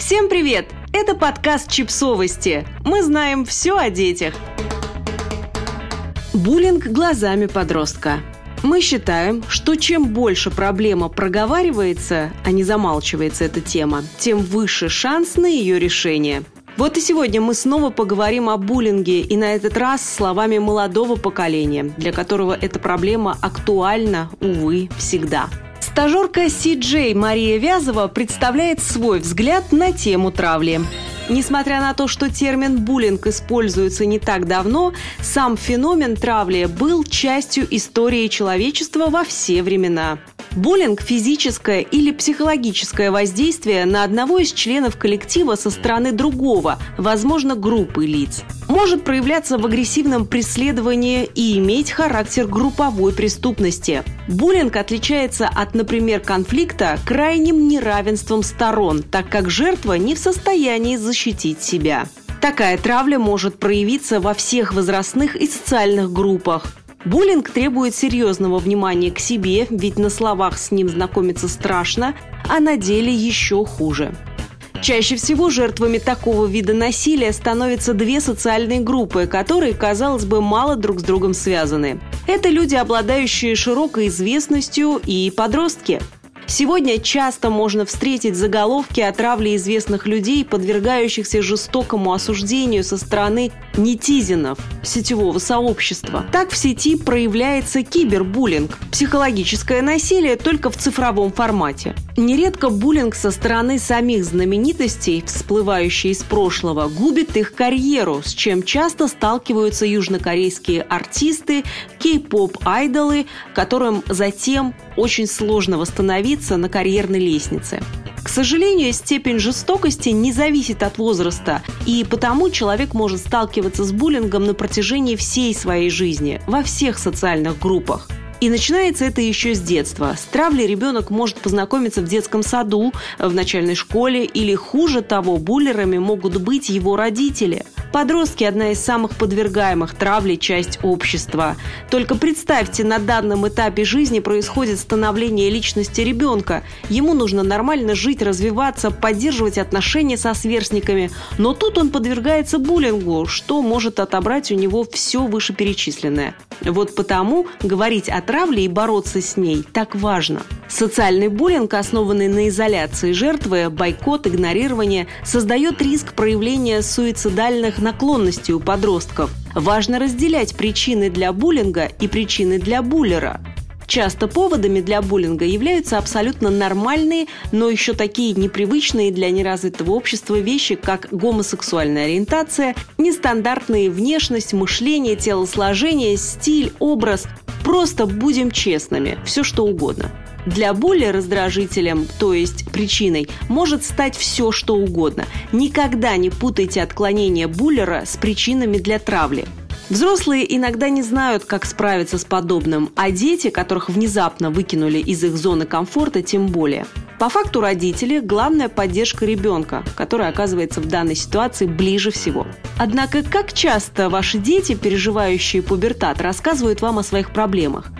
Всем привет! Это подкаст «Чипсовости». Мы знаем все о детях. Буллинг глазами подростка. Мы считаем, что чем больше проблема проговаривается, а не замалчивается эта тема, тем выше шанс на ее решение. Вот и сегодня мы снова поговорим о буллинге, и на этот раз словами молодого поколения, для которого эта проблема актуальна, увы, всегда. Стажерка Си Джей Мария Вязова представляет свой взгляд на тему травли. Несмотря на то, что термин «буллинг» используется не так давно, сам феномен травли был частью истории человечества во все времена. Буллинг – физическое или психологическое воздействие на одного из членов коллектива со стороны другого, возможно, группы лиц. Может проявляться в агрессивном преследовании и иметь характер групповой преступности. Буллинг отличается от, например, конфликта крайним неравенством сторон, так как жертва не в состоянии защитить себя. Такая травля может проявиться во всех возрастных и социальных группах. Буллинг требует серьезного внимания к себе, ведь на словах с ним знакомиться страшно, а на деле еще хуже. Чаще всего жертвами такого вида насилия становятся две социальные группы, которые, казалось бы, мало друг с другом связаны. Это люди, обладающие широкой известностью, и подростки – Сегодня часто можно встретить заголовки о травле известных людей, подвергающихся жестокому осуждению со стороны нетизинов сетевого сообщества. Так в сети проявляется кибербуллинг – психологическое насилие только в цифровом формате. Нередко буллинг со стороны самих знаменитостей, всплывающий из прошлого, губит их карьеру, с чем часто сталкиваются южнокорейские артисты, кей-поп-айдолы, которым затем очень сложно восстановиться на карьерной лестнице. К сожалению, степень жестокости не зависит от возраста, и потому человек может сталкиваться с буллингом на протяжении всей своей жизни, во всех социальных группах – и начинается это еще с детства. С травлей ребенок может познакомиться в детском саду, в начальной школе или, хуже того, буллерами могут быть его родители. Подростки – одна из самых подвергаемых травлей часть общества. Только представьте, на данном этапе жизни происходит становление личности ребенка. Ему нужно нормально жить, развиваться, поддерживать отношения со сверстниками. Но тут он подвергается буллингу, что может отобрать у него все вышеперечисленное. Вот потому говорить о травле и бороться с ней так важно. Социальный буллинг, основанный на изоляции жертвы, бойкот, игнорирование, создает риск проявления суицидальных наклонностей у подростков. Важно разделять причины для буллинга и причины для буллера. Часто поводами для буллинга являются абсолютно нормальные, но еще такие непривычные для неразвитого общества вещи, как гомосексуальная ориентация, нестандартная внешность, мышление, телосложение, стиль, образ. Просто будем честными, все что угодно. Для боли раздражителем, то есть причиной, может стать все, что угодно. Никогда не путайте отклонение буллера с причинами для травли. Взрослые иногда не знают, как справиться с подобным, а дети, которых внезапно выкинули из их зоны комфорта, тем более. По факту родители – главная поддержка ребенка, которая оказывается в данной ситуации ближе всего. Однако, как часто ваши дети, переживающие пубертат, рассказывают вам о своих проблемах?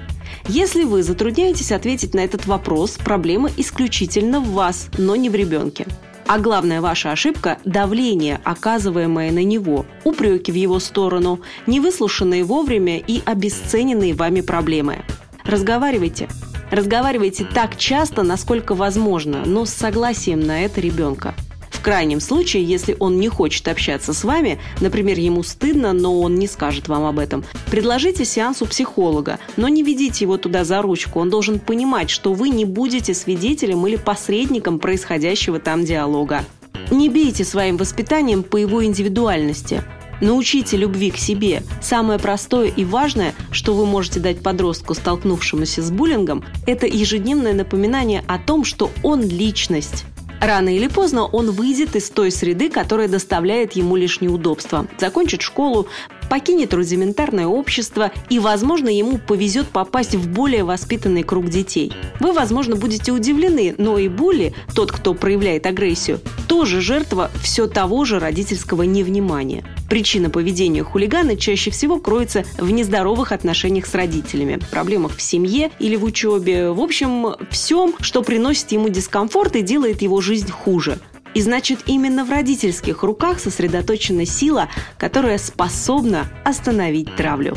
Если вы затрудняетесь ответить на этот вопрос, проблема исключительно в вас, но не в ребенке. А главная ваша ошибка – давление, оказываемое на него, упреки в его сторону, невыслушанные вовремя и обесцененные вами проблемы. Разговаривайте. Разговаривайте так часто, насколько возможно, но с согласием на это ребенка. В крайнем случае, если он не хочет общаться с вами, например, ему стыдно, но он не скажет вам об этом, предложите сеанс у психолога, но не ведите его туда за ручку. Он должен понимать, что вы не будете свидетелем или посредником происходящего там диалога. Не бейте своим воспитанием по его индивидуальности. Научите любви к себе. Самое простое и важное, что вы можете дать подростку, столкнувшемуся с буллингом, это ежедневное напоминание о том, что он личность. Рано или поздно он выйдет из той среды, которая доставляет ему лишь неудобства. Закончит школу, покинет рудиментарное общество и, возможно, ему повезет попасть в более воспитанный круг детей. Вы, возможно, будете удивлены, но и Булли, тот, кто проявляет агрессию, тоже жертва все того же родительского невнимания. Причина поведения хулигана чаще всего кроется в нездоровых отношениях с родителями, проблемах в семье или в учебе, в общем, всем, что приносит ему дискомфорт и делает его жизнь хуже. И значит, именно в родительских руках сосредоточена сила, которая способна остановить травлю.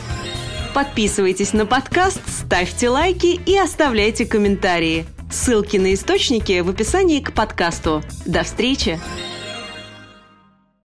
Подписывайтесь на подкаст, ставьте лайки и оставляйте комментарии. Ссылки на источники в описании к подкасту. До встречи!